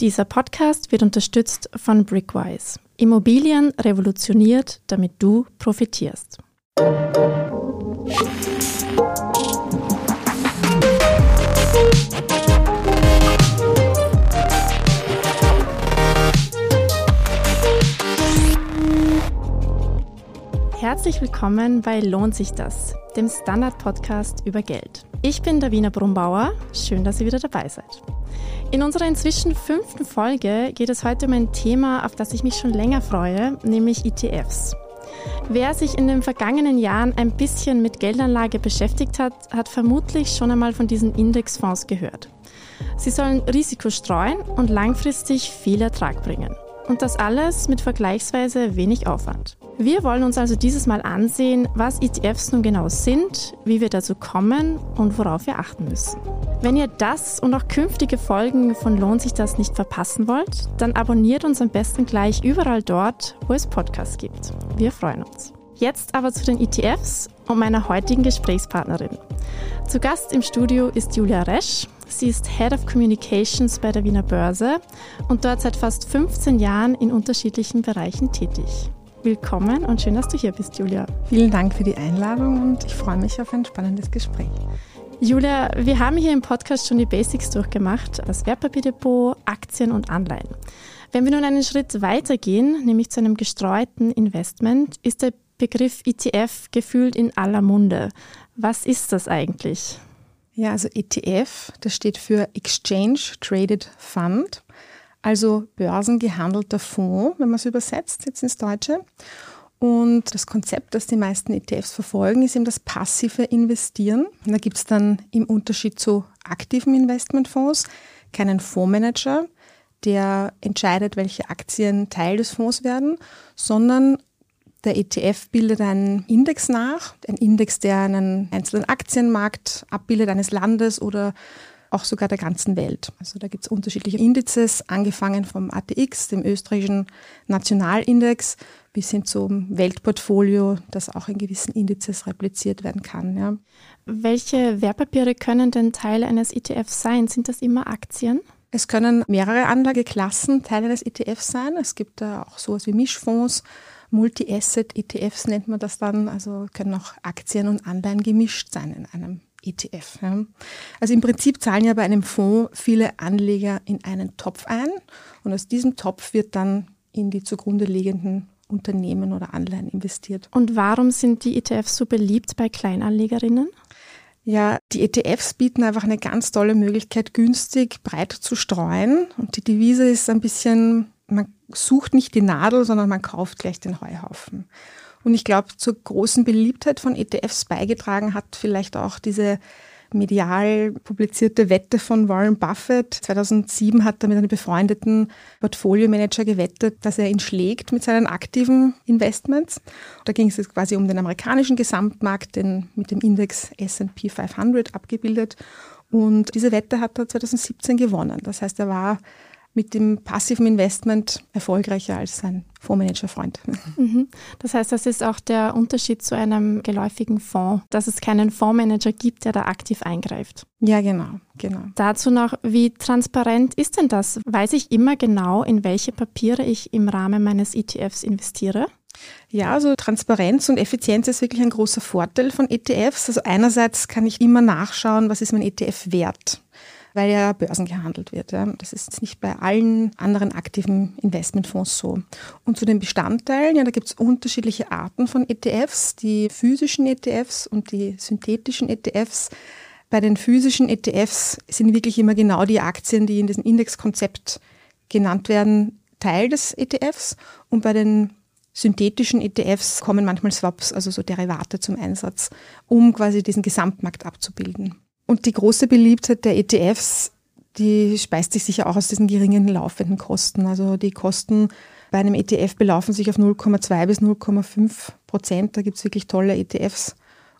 Dieser Podcast wird unterstützt von Brickwise. Immobilien revolutioniert, damit du profitierst. Herzlich willkommen bei Lohnt sich das, dem Standard-Podcast über Geld. Ich bin Davina Brumbauer. Schön, dass ihr wieder dabei seid. In unserer inzwischen fünften Folge geht es heute um ein Thema, auf das ich mich schon länger freue, nämlich ETFs. Wer sich in den vergangenen Jahren ein bisschen mit Geldanlage beschäftigt hat, hat vermutlich schon einmal von diesen Indexfonds gehört. Sie sollen Risiko streuen und langfristig viel Ertrag bringen. Und das alles mit vergleichsweise wenig Aufwand. Wir wollen uns also dieses Mal ansehen, was ETFs nun genau sind, wie wir dazu kommen und worauf wir achten müssen. Wenn ihr das und auch künftige Folgen von Lohnt sich das nicht verpassen wollt, dann abonniert uns am besten gleich überall dort, wo es Podcasts gibt. Wir freuen uns. Jetzt aber zu den ETFs und meiner heutigen Gesprächspartnerin. Zu Gast im Studio ist Julia Resch. Sie ist Head of Communications bei der Wiener Börse und dort seit fast 15 Jahren in unterschiedlichen Bereichen tätig. Willkommen und schön, dass du hier bist, Julia. Vielen Dank für die Einladung und ich freue mich auf ein spannendes Gespräch. Julia, wir haben hier im Podcast schon die Basics durchgemacht, das Wertpapierdepot, Aktien und Anleihen. Wenn wir nun einen Schritt weitergehen, nämlich zu einem gestreuten Investment, ist der Begriff ETF gefühlt in aller Munde. Was ist das eigentlich? Ja, also ETF, das steht für Exchange Traded Fund also börsengehandelter Fonds, wenn man es übersetzt jetzt ins Deutsche. Und das Konzept, das die meisten ETFs verfolgen, ist eben das passive Investieren. Und da gibt es dann im Unterschied zu aktiven Investmentfonds keinen Fondsmanager, der entscheidet, welche Aktien Teil des Fonds werden, sondern der ETF bildet einen Index nach, ein Index, der einen einzelnen Aktienmarkt abbildet eines Landes oder auch sogar der ganzen Welt. Also da gibt es unterschiedliche Indizes, angefangen vom ATX, dem österreichischen Nationalindex, bis hin zum Weltportfolio, das auch in gewissen Indizes repliziert werden kann. Ja. Welche Wertpapiere können denn Teile eines ETFs sein? Sind das immer Aktien? Es können mehrere Anlageklassen Teil eines ETFs sein. Es gibt da auch sowas wie Mischfonds, Multi-Asset-ETFs nennt man das dann. Also können auch Aktien und Anleihen gemischt sein in einem ETF. Also im Prinzip zahlen ja bei einem Fonds viele Anleger in einen Topf ein und aus diesem Topf wird dann in die zugrunde liegenden Unternehmen oder Anleihen investiert. Und warum sind die ETFs so beliebt bei Kleinanlegerinnen? Ja, die ETFs bieten einfach eine ganz tolle Möglichkeit, günstig breit zu streuen. Und die Devise ist ein bisschen, man sucht nicht die Nadel, sondern man kauft gleich den Heuhaufen. Und ich glaube, zur großen Beliebtheit von ETFs beigetragen hat vielleicht auch diese medial publizierte Wette von Warren Buffett. 2007 hat er mit einem befreundeten Portfolio-Manager gewettet, dass er ihn schlägt mit seinen aktiven Investments. Da ging es quasi um den amerikanischen Gesamtmarkt, den mit dem Index S&P 500 abgebildet. Und diese Wette hat er 2017 gewonnen. Das heißt, er war mit dem passiven Investment erfolgreicher als sein Fondsmanager-Freund. Mhm. Das heißt, das ist auch der Unterschied zu einem geläufigen Fonds, dass es keinen Fondsmanager gibt, der da aktiv eingreift. Ja, genau, genau. Dazu noch, wie transparent ist denn das? Weiß ich immer genau, in welche Papiere ich im Rahmen meines ETFs investiere? Ja, also Transparenz und Effizienz ist wirklich ein großer Vorteil von ETFs. Also einerseits kann ich immer nachschauen, was ist mein ETF wert weil ja Börsen gehandelt wird. Ja. Das ist nicht bei allen anderen aktiven Investmentfonds so. Und zu den Bestandteilen, ja, da gibt es unterschiedliche Arten von ETFs, die physischen ETFs und die synthetischen ETFs. Bei den physischen ETFs sind wirklich immer genau die Aktien, die in diesem Indexkonzept genannt werden, Teil des ETFs. Und bei den synthetischen ETFs kommen manchmal Swaps, also so Derivate zum Einsatz, um quasi diesen Gesamtmarkt abzubilden. Und die große Beliebtheit der ETFs, die speist sich sicher auch aus diesen geringen laufenden Kosten. Also die Kosten bei einem ETF belaufen sich auf 0,2 bis 0,5 Prozent. Da gibt es wirklich tolle ETFs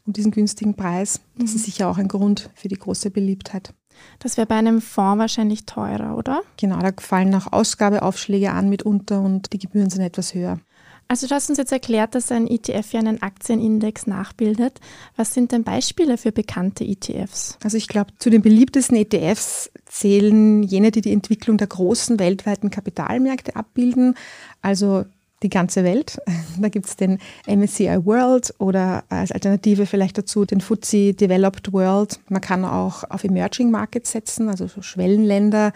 um diesen günstigen Preis. Das mhm. ist sicher auch ein Grund für die große Beliebtheit. Das wäre bei einem Fonds wahrscheinlich teurer, oder? Genau, da fallen auch Ausgabeaufschläge an mitunter und die Gebühren sind etwas höher. Also du hast uns jetzt erklärt, dass ein ETF ja einen Aktienindex nachbildet. Was sind denn Beispiele für bekannte ETFs? Also ich glaube, zu den beliebtesten ETFs zählen jene, die die Entwicklung der großen weltweiten Kapitalmärkte abbilden. Also die ganze Welt. Da gibt es den MSCI World oder als Alternative vielleicht dazu den FTSE Developed World. Man kann auch auf Emerging Markets setzen, also so Schwellenländer.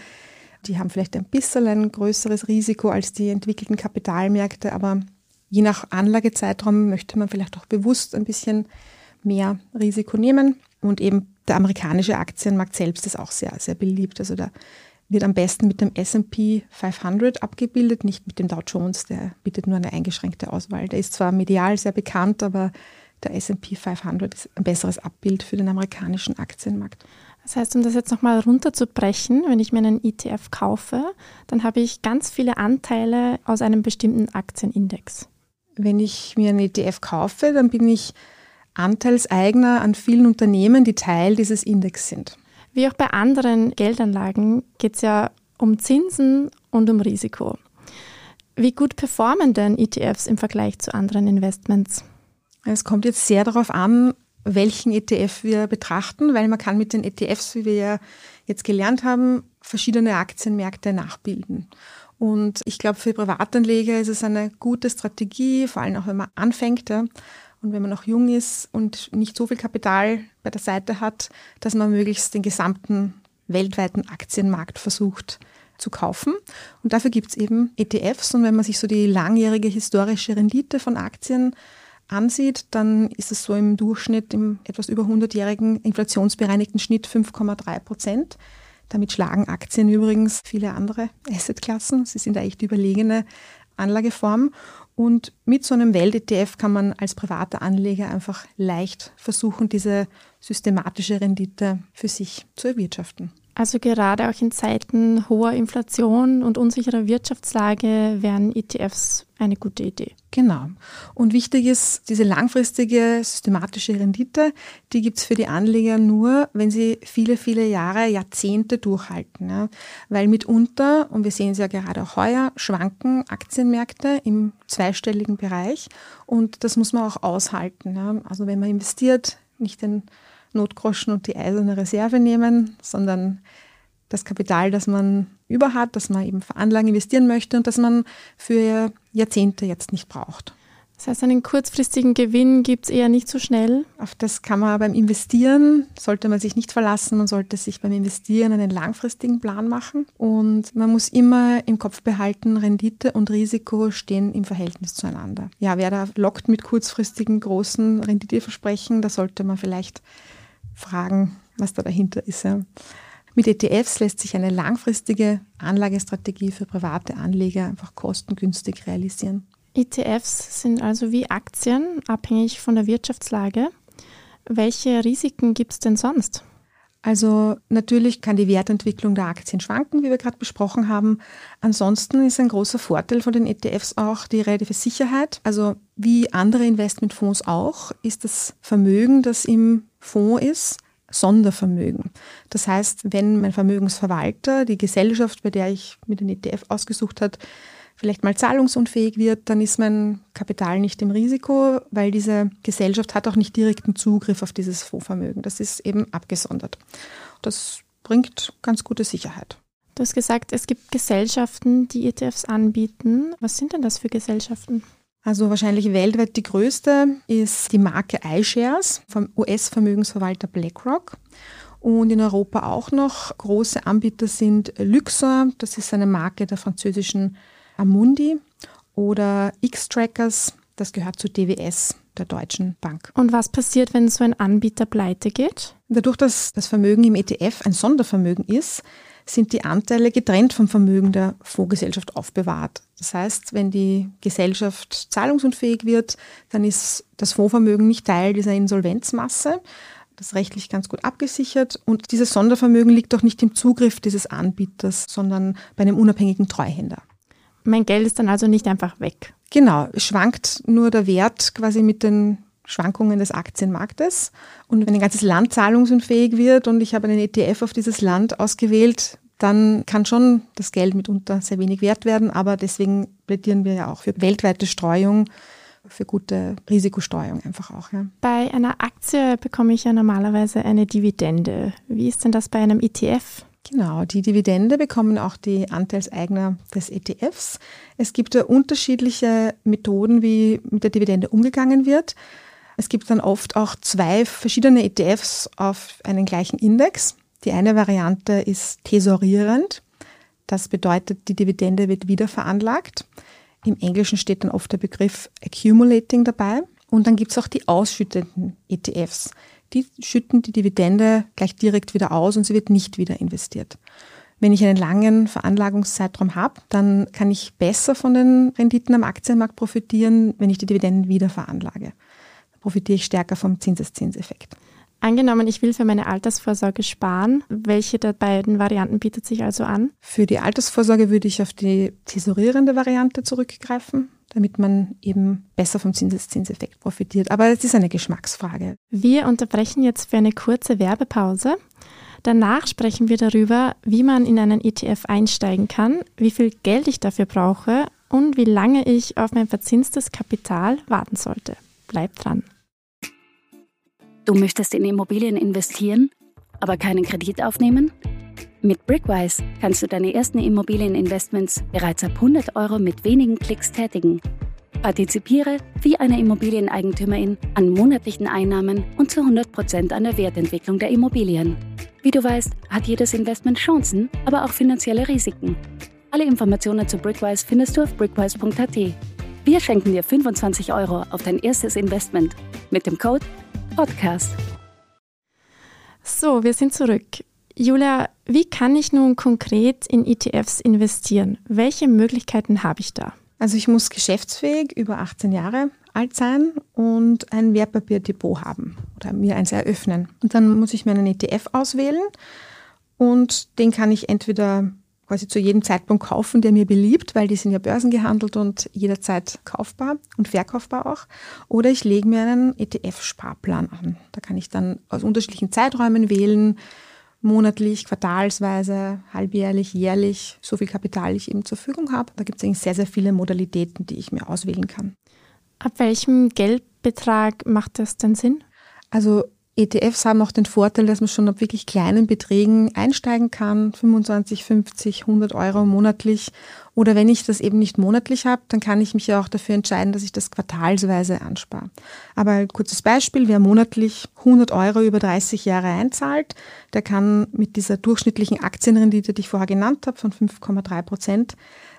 Die haben vielleicht ein bisschen ein größeres Risiko als die entwickelten Kapitalmärkte, aber je nach Anlagezeitraum möchte man vielleicht auch bewusst ein bisschen mehr Risiko nehmen. Und eben der amerikanische Aktienmarkt selbst ist auch sehr, sehr beliebt. Also da wird am besten mit dem S&P 500 abgebildet, nicht mit dem Dow Jones, der bietet nur eine eingeschränkte Auswahl. Der ist zwar medial sehr bekannt, aber der S&P 500 ist ein besseres Abbild für den amerikanischen Aktienmarkt. Das heißt, um das jetzt nochmal runterzubrechen, wenn ich mir einen ETF kaufe, dann habe ich ganz viele Anteile aus einem bestimmten Aktienindex. Wenn ich mir einen ETF kaufe, dann bin ich Anteilseigner an vielen Unternehmen, die Teil dieses Index sind. Wie auch bei anderen Geldanlagen geht es ja um Zinsen und um Risiko. Wie gut performen denn ETFs im Vergleich zu anderen Investments? Es kommt jetzt sehr darauf an, welchen ETF wir betrachten, weil man kann mit den ETFs, wie wir ja jetzt gelernt haben, verschiedene Aktienmärkte nachbilden. Und ich glaube, für Privatanleger ist es eine gute Strategie, vor allem auch wenn man anfängt, ja, und wenn man noch jung ist und nicht so viel Kapital bei der Seite hat, dass man möglichst den gesamten weltweiten Aktienmarkt versucht zu kaufen. Und dafür gibt es eben ETFs. Und wenn man sich so die langjährige historische Rendite von Aktien ansieht, dann ist es so im Durchschnitt im etwas über 100-jährigen inflationsbereinigten Schnitt 5,3 Prozent. Damit schlagen Aktien übrigens viele andere Assetklassen. Sie sind eigentlich die überlegene Anlageform. Und mit so einem Welt-ETF kann man als privater Anleger einfach leicht versuchen, diese systematische Rendite für sich zu erwirtschaften. Also gerade auch in Zeiten hoher Inflation und unsicherer Wirtschaftslage wären ETFs eine gute Idee. Genau. Und wichtig ist, diese langfristige systematische Rendite, die gibt es für die Anleger nur, wenn sie viele, viele Jahre, Jahrzehnte durchhalten. Ja. Weil mitunter, und wir sehen es ja gerade auch heuer, schwanken Aktienmärkte im zweistelligen Bereich. Und das muss man auch aushalten. Ja. Also wenn man investiert, nicht den Notgroschen und die eiserne Reserve nehmen, sondern das Kapital, das man über hat, das man eben für Anlagen investieren möchte und das man für Jahrzehnte jetzt nicht braucht. Das heißt, einen kurzfristigen Gewinn gibt es eher nicht so schnell. Auf das kann man beim Investieren, sollte man sich nicht verlassen, man sollte sich beim Investieren einen langfristigen Plan machen. Und man muss immer im Kopf behalten, Rendite und Risiko stehen im Verhältnis zueinander. Ja, wer da lockt mit kurzfristigen großen Renditeversprechen, da sollte man vielleicht fragen, was da dahinter ist. Ja. Mit ETFs lässt sich eine langfristige Anlagestrategie für private Anleger einfach kostengünstig realisieren. ETFs sind also wie Aktien abhängig von der Wirtschaftslage. Welche Risiken gibt es denn sonst? Also natürlich kann die Wertentwicklung der Aktien schwanken, wie wir gerade besprochen haben. Ansonsten ist ein großer Vorteil von den ETFs auch die relative Sicherheit. Also wie andere Investmentfonds auch, ist das Vermögen, das im Fonds ist, Sondervermögen. Das heißt, wenn mein Vermögensverwalter, die Gesellschaft, bei der ich mir den ETF ausgesucht habe, vielleicht mal zahlungsunfähig wird, dann ist mein Kapital nicht im Risiko, weil diese Gesellschaft hat auch nicht direkten Zugriff auf dieses Fondsvermögen. Das ist eben abgesondert. Das bringt ganz gute Sicherheit. Du hast gesagt, es gibt Gesellschaften, die ETFs anbieten. Was sind denn das für Gesellschaften? Also wahrscheinlich weltweit die größte ist die Marke iShares vom US-Vermögensverwalter BlackRock. Und in Europa auch noch große Anbieter sind Luxor, das ist eine Marke der französischen Amundi, oder X-Trackers, das gehört zu DWS, der Deutschen Bank. Und was passiert, wenn so ein Anbieter pleite geht? Dadurch, dass das Vermögen im ETF ein Sondervermögen ist, sind die Anteile getrennt vom Vermögen der Fondsgesellschaft aufbewahrt. Das heißt, wenn die Gesellschaft zahlungsunfähig wird, dann ist das Fondsvermögen nicht Teil dieser Insolvenzmasse. Das ist rechtlich ganz gut abgesichert. Und dieses Sondervermögen liegt auch nicht im Zugriff dieses Anbieters, sondern bei einem unabhängigen Treuhänder. Mein Geld ist dann also nicht einfach weg. Genau, es schwankt nur der Wert quasi mit den Schwankungen des Aktienmarktes. Und wenn ein ganzes Land zahlungsunfähig wird und ich habe einen ETF auf dieses Land ausgewählt, dann kann schon das Geld mitunter sehr wenig wert werden, aber deswegen plädieren wir ja auch für weltweite Streuung, für gute Risikostreuung einfach auch. Ja. Bei einer Aktie bekomme ich ja normalerweise eine Dividende. Wie ist denn das bei einem ETF? Genau, die Dividende bekommen auch die Anteilseigner des ETFs. Es gibt ja unterschiedliche Methoden, wie mit der Dividende umgegangen wird. Es gibt dann oft auch zwei verschiedene ETFs auf einen gleichen Index. Die eine Variante ist tesorierend. Das bedeutet, die Dividende wird wieder veranlagt. Im Englischen steht dann oft der Begriff accumulating dabei. Und dann gibt es auch die ausschüttenden ETFs. Die schütten die Dividende gleich direkt wieder aus und sie wird nicht wieder investiert. Wenn ich einen langen Veranlagungszeitraum habe, dann kann ich besser von den Renditen am Aktienmarkt profitieren, wenn ich die Dividenden wieder veranlage. Profitiere ich stärker vom Zinseszinseffekt. Angenommen, ich will für meine Altersvorsorge sparen. Welche der beiden Varianten bietet sich also an? Für die Altersvorsorge würde ich auf die tesorierende Variante zurückgreifen, damit man eben besser vom Zinseszinseffekt profitiert. Aber es ist eine Geschmacksfrage. Wir unterbrechen jetzt für eine kurze Werbepause. Danach sprechen wir darüber, wie man in einen ETF einsteigen kann, wie viel Geld ich dafür brauche und wie lange ich auf mein verzinstes Kapital warten sollte. Bleibt dran. Du möchtest in Immobilien investieren, aber keinen Kredit aufnehmen? Mit Brickwise kannst du deine ersten Immobilieninvestments bereits ab 100 Euro mit wenigen Klicks tätigen. Partizipiere wie eine Immobilieneigentümerin an monatlichen Einnahmen und zu 100 Prozent an der Wertentwicklung der Immobilien. Wie du weißt, hat jedes Investment Chancen, aber auch finanzielle Risiken. Alle Informationen zu Brickwise findest du auf brickwise.at. Wir schenken dir 25 Euro auf dein erstes Investment mit dem Code Podcast. So, wir sind zurück. Julia, wie kann ich nun konkret in ETFs investieren? Welche Möglichkeiten habe ich da? Also ich muss geschäftsfähig über 18 Jahre alt sein und ein Wertpapierdepot haben oder mir eins eröffnen. Und dann muss ich mir einen ETF auswählen und den kann ich entweder quasi zu jedem Zeitpunkt kaufen, der mir beliebt, weil die sind ja börsengehandelt und jederzeit kaufbar und verkaufbar auch. Oder ich lege mir einen ETF-Sparplan an. Da kann ich dann aus unterschiedlichen Zeiträumen wählen, monatlich, quartalsweise, halbjährlich, jährlich, so viel Kapital ich eben zur Verfügung habe. Da gibt es eigentlich sehr, sehr viele Modalitäten, die ich mir auswählen kann. Ab welchem Geldbetrag macht das denn Sinn? Also ETFs haben auch den Vorteil, dass man schon ab wirklich kleinen Beträgen einsteigen kann, 25, 50, 100 Euro monatlich. Oder wenn ich das eben nicht monatlich habe, dann kann ich mich ja auch dafür entscheiden, dass ich das quartalsweise anspare. Aber ein kurzes Beispiel, wer monatlich 100 Euro über 30 Jahre einzahlt, der kann mit dieser durchschnittlichen Aktienrendite, die ich vorher genannt habe, von 5,3 Prozent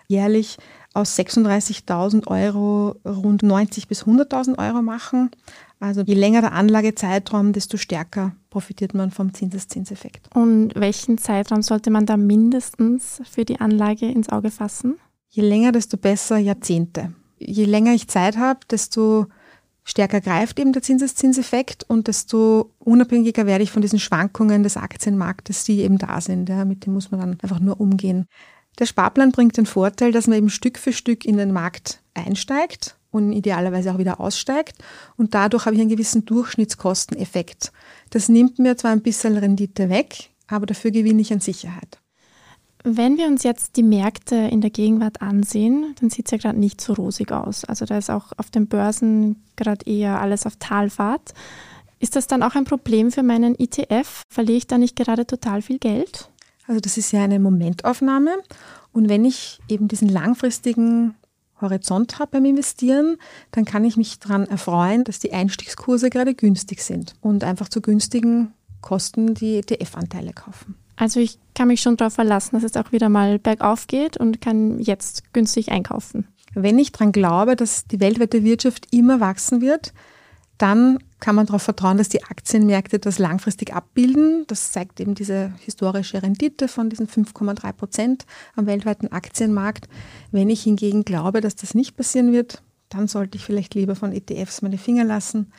jährlich aus 36.000 Euro rund 90 bis 100.000 Euro machen. Also je länger der Anlagezeitraum, desto stärker profitiert man vom Zinseszinseffekt. Und welchen Zeitraum sollte man da mindestens für die Anlage ins Auge fassen? Je länger, desto besser Jahrzehnte. Je länger ich Zeit habe, desto stärker greift eben der Zinseszinseffekt und desto unabhängiger werde ich von diesen Schwankungen des Aktienmarktes, die eben da sind. Ja, mit dem muss man dann einfach nur umgehen. Der Sparplan bringt den Vorteil, dass man eben Stück für Stück in den Markt einsteigt und idealerweise auch wieder aussteigt. Und dadurch habe ich einen gewissen Durchschnittskosteneffekt. Das nimmt mir zwar ein bisschen Rendite weg, aber dafür gewinne ich an Sicherheit. Wenn wir uns jetzt die Märkte in der Gegenwart ansehen, dann sieht es ja gerade nicht so rosig aus. Also da ist auch auf den Börsen gerade eher alles auf Talfahrt. Ist das dann auch ein Problem für meinen ETF? Verliere ich da nicht gerade total viel Geld? Also das ist ja eine Momentaufnahme. Und wenn ich eben diesen langfristigen Horizont habe beim Investieren, dann kann ich mich daran erfreuen, dass die Einstiegskurse gerade günstig sind und einfach zu günstigen Kosten die ETF-Anteile kaufen. Also ich kann mich schon darauf verlassen, dass es auch wieder mal bergauf geht und kann jetzt günstig einkaufen. Wenn ich daran glaube, dass die weltweite Wirtschaft immer wachsen wird, dann kann man darauf vertrauen, dass die Aktienmärkte das langfristig abbilden. Das zeigt eben diese historische Rendite von diesen 5,3 Prozent am weltweiten Aktienmarkt. Wenn ich hingegen glaube, dass das nicht passieren wird, dann sollte ich vielleicht lieber von ETFs meine Finger lassen.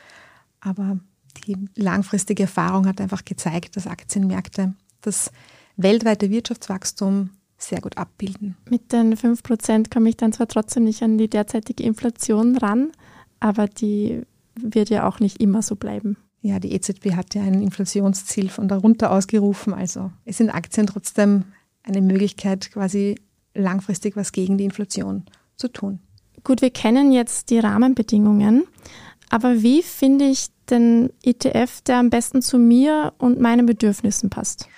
Aber die langfristige Erfahrung hat einfach gezeigt, dass Aktienmärkte das weltweite Wirtschaftswachstum sehr gut abbilden. Mit den 5 Prozent komme ich dann zwar trotzdem nicht an die derzeitige Inflation ran, aber die wird ja auch nicht immer so bleiben. Ja, die EZB hat ja ein Inflationsziel von darunter ausgerufen. Also es sind Aktien trotzdem eine Möglichkeit, quasi langfristig was gegen die Inflation zu tun. Gut, wir kennen jetzt die Rahmenbedingungen, aber wie finde ich den ETF, der am besten zu mir und meinen Bedürfnissen passt?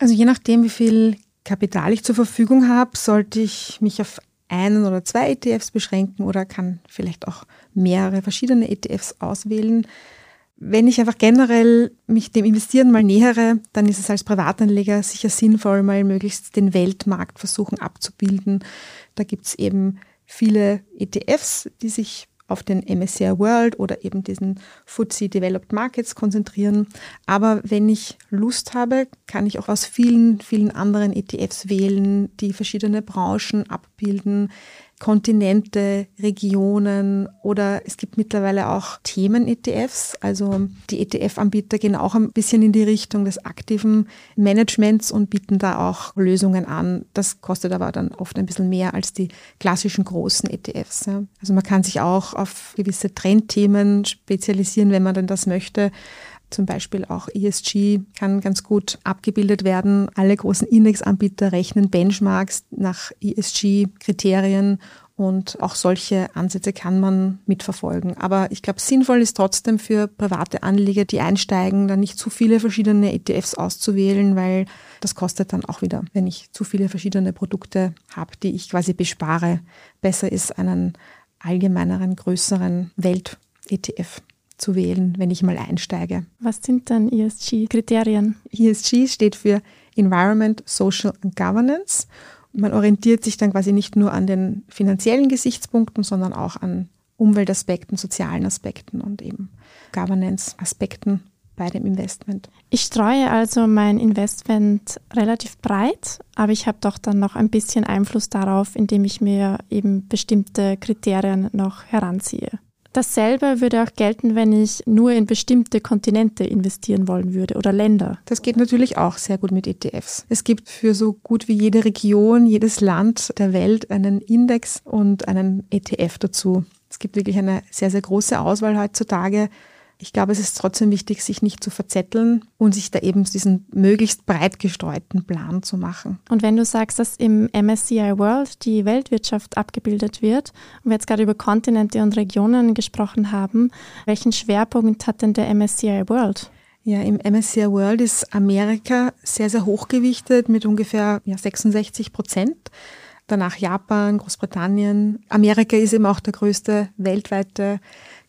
Also je nachdem, wie viel Kapital ich zur Verfügung habe, sollte ich mich auf einen oder zwei ETFs beschränken oder kann vielleicht auch mehrere verschiedene ETFs auswählen. Wenn ich einfach generell mich dem Investieren mal nähere, dann ist es als Privatanleger sicher sinnvoll, mal möglichst den Weltmarkt versuchen abzubilden. Da gibt es eben viele ETFs, die sich auf den MSCI World oder eben diesen FTSE Developed Markets konzentrieren. Aber wenn ich Lust habe, kann ich auch aus vielen, vielen anderen ETFs wählen, die verschiedene Branchen abbilden. Kontinente, Regionen oder es gibt mittlerweile auch Themen-ETFs. Also die ETF-Anbieter gehen auch ein bisschen in die Richtung des aktiven Managements und bieten da auch Lösungen an. Das kostet aber dann oft ein bisschen mehr als die klassischen großen ETFs. Also man kann sich auch auf gewisse Trendthemen spezialisieren, wenn man denn das möchte zum Beispiel auch ESG kann ganz gut abgebildet werden. Alle großen Indexanbieter rechnen Benchmarks nach ESG-Kriterien und auch solche Ansätze kann man mitverfolgen. Aber ich glaube, sinnvoll ist trotzdem für private Anleger, die einsteigen, dann nicht zu viele verschiedene ETFs auszuwählen, weil das kostet dann auch wieder, wenn ich zu viele verschiedene Produkte habe, die ich quasi bespare. Besser ist einen allgemeineren, größeren Welt-ETF zu wählen, wenn ich mal einsteige. Was sind dann ESG-Kriterien? ESG steht für Environment, Social and Governance. Man orientiert sich dann quasi nicht nur an den finanziellen Gesichtspunkten, sondern auch an Umweltaspekten, sozialen Aspekten und eben Governance-Aspekten bei dem Investment. Ich streue also mein Investment relativ breit, aber ich habe doch dann noch ein bisschen Einfluss darauf, indem ich mir eben bestimmte Kriterien noch heranziehe. Dasselbe würde auch gelten, wenn ich nur in bestimmte Kontinente investieren wollen würde oder Länder. Das geht natürlich auch sehr gut mit ETFs. Es gibt für so gut wie jede Region, jedes Land der Welt einen Index und einen ETF dazu. Es gibt wirklich eine sehr, sehr große Auswahl heutzutage ich glaube, es ist trotzdem wichtig, sich nicht zu verzetteln und sich da eben diesen möglichst breit gestreuten Plan zu machen. Und wenn du sagst, dass im MSCI World die Weltwirtschaft abgebildet wird und wir jetzt gerade über Kontinente und Regionen gesprochen haben, welchen Schwerpunkt hat denn der MSCI World? Ja, im MSCI World ist Amerika sehr, sehr hochgewichtet mit ungefähr ja, 66 Prozent. Danach Japan, Großbritannien. Amerika ist eben auch der größte weltweite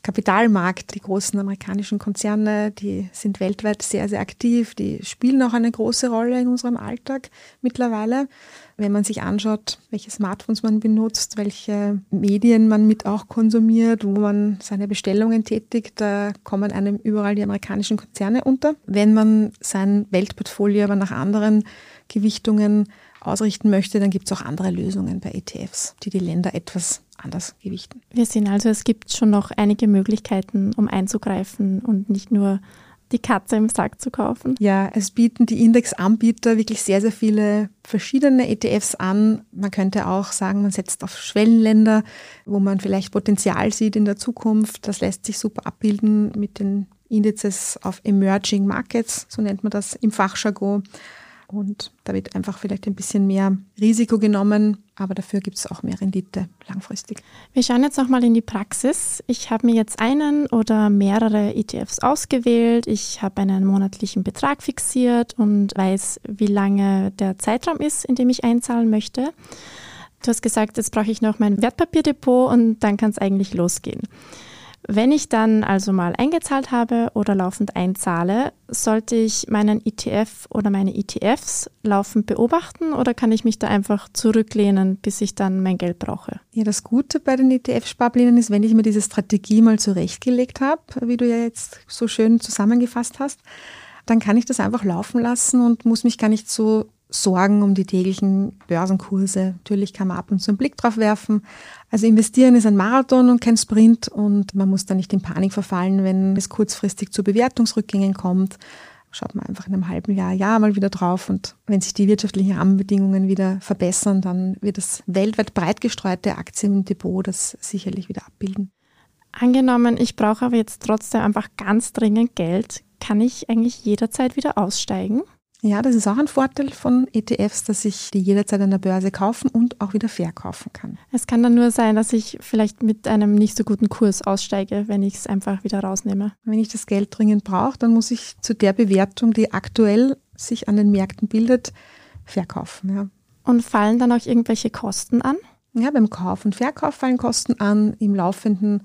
Kapitalmarkt. Die großen amerikanischen Konzerne, die sind weltweit sehr, sehr aktiv. Die spielen auch eine große Rolle in unserem Alltag mittlerweile. Wenn man sich anschaut, welche Smartphones man benutzt, welche Medien man mit auch konsumiert, wo man seine Bestellungen tätigt, da kommen einem überall die amerikanischen Konzerne unter. Wenn man sein Weltportfolio aber nach anderen Gewichtungen ausrichten möchte, dann gibt es auch andere Lösungen bei ETFs, die die Länder etwas anders gewichten. Wir sehen also, es gibt schon noch einige Möglichkeiten, um einzugreifen und nicht nur die Katze im Sack zu kaufen. Ja, es bieten die Indexanbieter wirklich sehr, sehr viele verschiedene ETFs an. Man könnte auch sagen, man setzt auf Schwellenländer, wo man vielleicht Potenzial sieht in der Zukunft. Das lässt sich super abbilden mit den Indizes auf Emerging Markets, so nennt man das im Fachjargon. Und da wird einfach vielleicht ein bisschen mehr Risiko genommen, aber dafür gibt es auch mehr Rendite langfristig. Wir schauen jetzt nochmal in die Praxis. Ich habe mir jetzt einen oder mehrere ETFs ausgewählt. Ich habe einen monatlichen Betrag fixiert und weiß, wie lange der Zeitraum ist, in dem ich einzahlen möchte. Du hast gesagt, jetzt brauche ich noch mein Wertpapierdepot und dann kann es eigentlich losgehen. Wenn ich dann also mal eingezahlt habe oder laufend einzahle, sollte ich meinen ETF oder meine ETFs laufend beobachten oder kann ich mich da einfach zurücklehnen, bis ich dann mein Geld brauche? Ja, das Gute bei den ETF-Sparplänen ist, wenn ich mir diese Strategie mal zurechtgelegt habe, wie du ja jetzt so schön zusammengefasst hast, dann kann ich das einfach laufen lassen und muss mich gar nicht so Sorgen um die täglichen Börsenkurse. Natürlich kann man ab und zu einen Blick drauf werfen. Also investieren ist ein Marathon und kein Sprint und man muss da nicht in Panik verfallen, wenn es kurzfristig zu Bewertungsrückgängen kommt. Schaut man einfach in einem halben Jahr, Jahr mal wieder drauf und wenn sich die wirtschaftlichen Rahmenbedingungen wieder verbessern, dann wird das weltweit breit gestreute Aktiendepot das sicherlich wieder abbilden. Angenommen, ich brauche aber jetzt trotzdem einfach ganz dringend Geld, kann ich eigentlich jederzeit wieder aussteigen? Ja, das ist auch ein Vorteil von ETFs, dass ich die jederzeit an der Börse kaufen und auch wieder verkaufen kann. Es kann dann nur sein, dass ich vielleicht mit einem nicht so guten Kurs aussteige, wenn ich es einfach wieder rausnehme. Wenn ich das Geld dringend brauche, dann muss ich zu der Bewertung, die aktuell sich an den Märkten bildet, verkaufen. Ja. Und fallen dann auch irgendwelche Kosten an? Ja, beim Kauf und Verkauf fallen Kosten an, im laufenden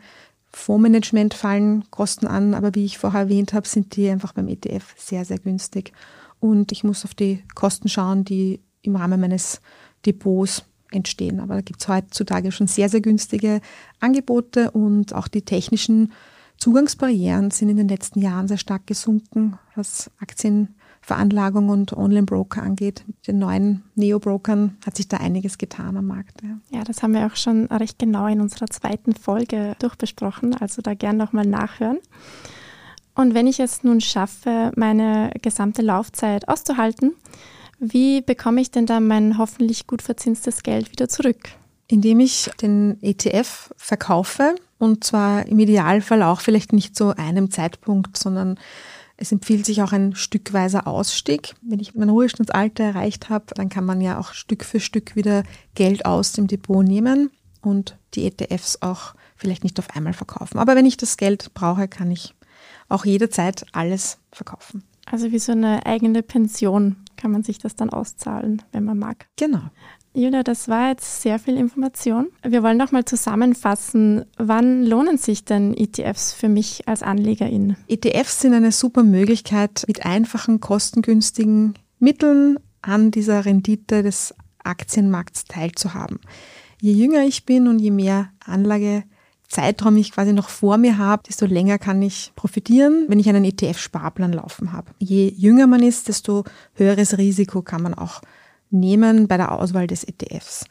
Fondsmanagement fallen Kosten an, aber wie ich vorher erwähnt habe, sind die einfach beim ETF sehr, sehr günstig. Und ich muss auf die Kosten schauen, die im Rahmen meines Depots entstehen. Aber da gibt es heutzutage schon sehr, sehr günstige Angebote und auch die technischen Zugangsbarrieren sind in den letzten Jahren sehr stark gesunken, was Aktien Veranlagung und Online-Broker angeht. Mit den neuen Neo-Brokern hat sich da einiges getan am Markt. Ja. ja. das haben wir auch schon recht genau in unserer zweiten Folge durchbesprochen, also da gern nochmal nachhören. Und wenn ich es nun schaffe, meine gesamte Laufzeit auszuhalten, wie bekomme ich denn dann mein hoffentlich gut verzinstes Geld wieder zurück? Indem ich den ETF verkaufe und zwar im Idealfall auch vielleicht nicht zu einem Zeitpunkt, sondern es empfiehlt sich auch ein stückweiser Ausstieg. Wenn ich mein Ruhestandsalter erreicht habe, dann kann man ja auch Stück für Stück wieder Geld aus dem Depot nehmen und die ETFs auch vielleicht nicht auf einmal verkaufen. Aber wenn ich das Geld brauche, kann ich auch jederzeit alles verkaufen. Also wie so eine eigene Pension kann man sich das dann auszahlen, wenn man mag. Genau. Julia, das war jetzt sehr viel Information. Wir wollen noch mal zusammenfassen, wann lohnen sich denn ETFs für mich als Anlegerin? ETFs sind eine super Möglichkeit, mit einfachen, kostengünstigen Mitteln an dieser Rendite des Aktienmarkts teilzuhaben. Je jünger ich bin und je mehr Anlagezeitraum ich quasi noch vor mir habe, desto länger kann ich profitieren, wenn ich einen ETF-Sparplan laufen habe. Je jünger man ist, desto höheres Risiko kann man auch nehmen bei der Auswahl des ETFs.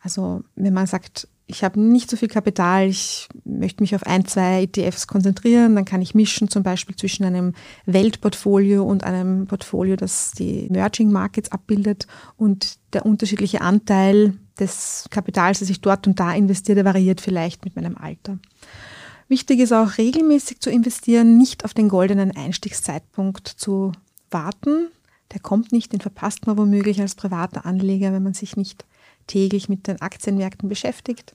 Also wenn man sagt, ich habe nicht so viel Kapital, ich möchte mich auf ein, zwei ETFs konzentrieren, dann kann ich mischen zum Beispiel zwischen einem Weltportfolio und einem Portfolio, das die Emerging Markets abbildet und der unterschiedliche Anteil des Kapitals, das ich dort und da investiere, variiert vielleicht mit meinem Alter. Wichtig ist auch regelmäßig zu investieren, nicht auf den goldenen Einstiegszeitpunkt zu warten, der kommt nicht, den verpasst man womöglich als privater Anleger, wenn man sich nicht täglich mit den Aktienmärkten beschäftigt.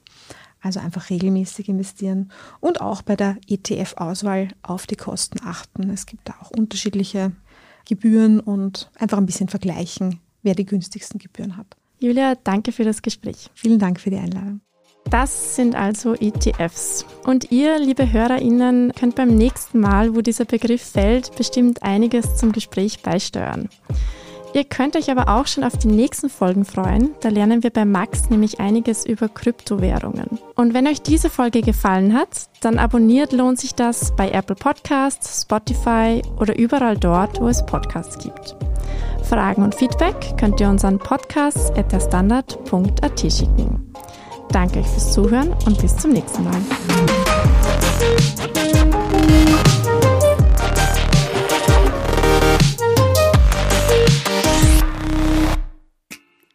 Also einfach regelmäßig investieren und auch bei der ETF-Auswahl auf die Kosten achten. Es gibt da auch unterschiedliche Gebühren und einfach ein bisschen vergleichen, wer die günstigsten Gebühren hat. Julia, danke für das Gespräch. Vielen Dank für die Einladung. Das sind also ETFs. Und ihr, liebe HörerInnen, könnt beim nächsten Mal, wo dieser Begriff fällt, bestimmt einiges zum Gespräch beisteuern. Ihr könnt euch aber auch schon auf die nächsten Folgen freuen. Da lernen wir bei Max nämlich einiges über Kryptowährungen. Und wenn euch diese Folge gefallen hat, dann abonniert lohnt sich das bei Apple Podcasts, Spotify oder überall dort, wo es Podcasts gibt. Fragen und Feedback könnt ihr unseren Podcast at derstandard.at schicken. Danke euch fürs Zuhören und bis zum nächsten Mal.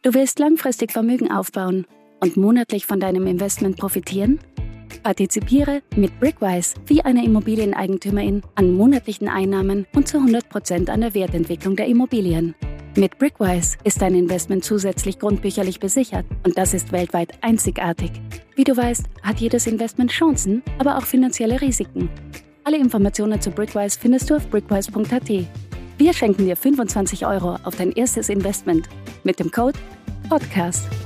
Du willst langfristig Vermögen aufbauen und monatlich von deinem Investment profitieren? Partizipiere mit Brickwise wie eine Immobilieneigentümerin an monatlichen Einnahmen und zu 100% an der Wertentwicklung der Immobilien. Mit Brickwise ist dein Investment zusätzlich grundbücherlich besichert und das ist weltweit einzigartig. Wie du weißt, hat jedes Investment Chancen, aber auch finanzielle Risiken. Alle Informationen zu Brickwise findest du auf brickwise.at. Wir schenken dir 25 Euro auf dein erstes Investment mit dem Code PODCAST.